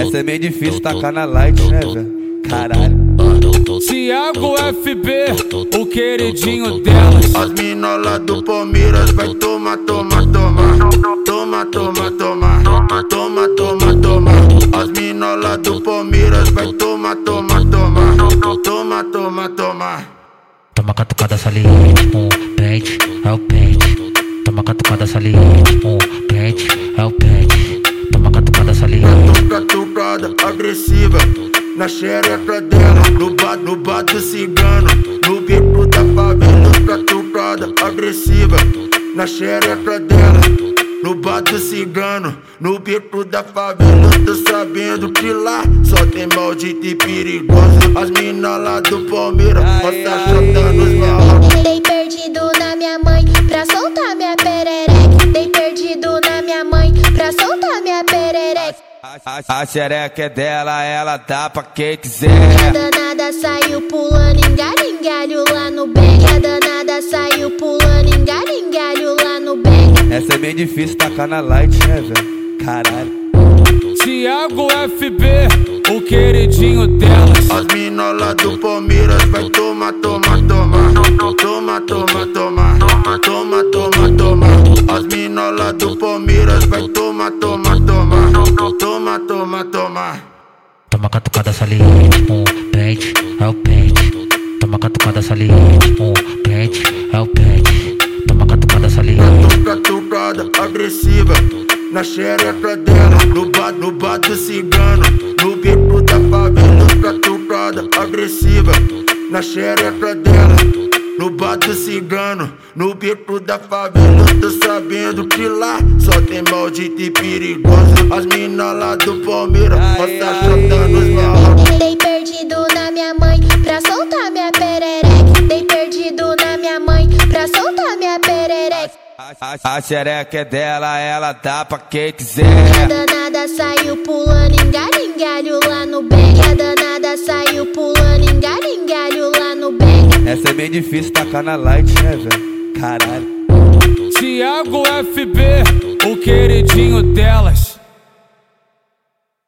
Essa é meio difícil tacar na light, né, velho? Caralho. Tiago FB, o queridinho delas. As mina do Palmeiras vai tomar, toma, toma. Toma, toma, toma. Toma, toma, toma. As mina do Palmeiras vai tomar, toma, toma. Toma, toma, toma. Toma catucada saliente, um pente, é o pente. Toma catucada saliente, um Catucada agressiva. Na xereca dela, no bar, no bar do cigano, no bico da favela, catucada agressiva, na xereca dela, no bar do cigano, no bico da favela, tô sabendo que lá só tem maldito e perigoso, as mina lá do Palmeiras, posta chata nos maus. A, xereca é dela, ela dá pra quem quiser. A danada saiu pulando em garingalho lá no bang. A danada saiu pulando em garingalho lá no bang. Essa é meio difícil tacar na light, né, velho? Caralho. Tiago FB, o queridinho delas. As mina lá do Palmeiras vai tomar, toma, toma. Toma, toma, toma. Toma, toma, toma. As mina lá do Palmeiras vai tomar, toma, toma. Toma, toma, toma. Toma catucada saliente, um pente, é o pente. Toma catucada saliente, um pente, é o pente. Toma catucada saliente. Catucada agressiva na xereca dela, no bar, no bar do cigano, no bico da favela. Catucada agressiva na xereca dela. No bar do cigano, no bico da favela, tô sabendo que lá só tem maldito e perigoso. As mina lá do Palmeiras, posta chata nos maus. Dei perdido na minha mãe pra soltar minha perereca. Dei perdido na minha mãe pra soltar minha perereca. A, a, a xereca é dela, ela dá pra quem quiser. A danada saiu pulando em garingalho lá no bang. A danada saiu pulando é meio difícil tacar na light, né, velho? Caralho. Tiago FB, o queridinho delas.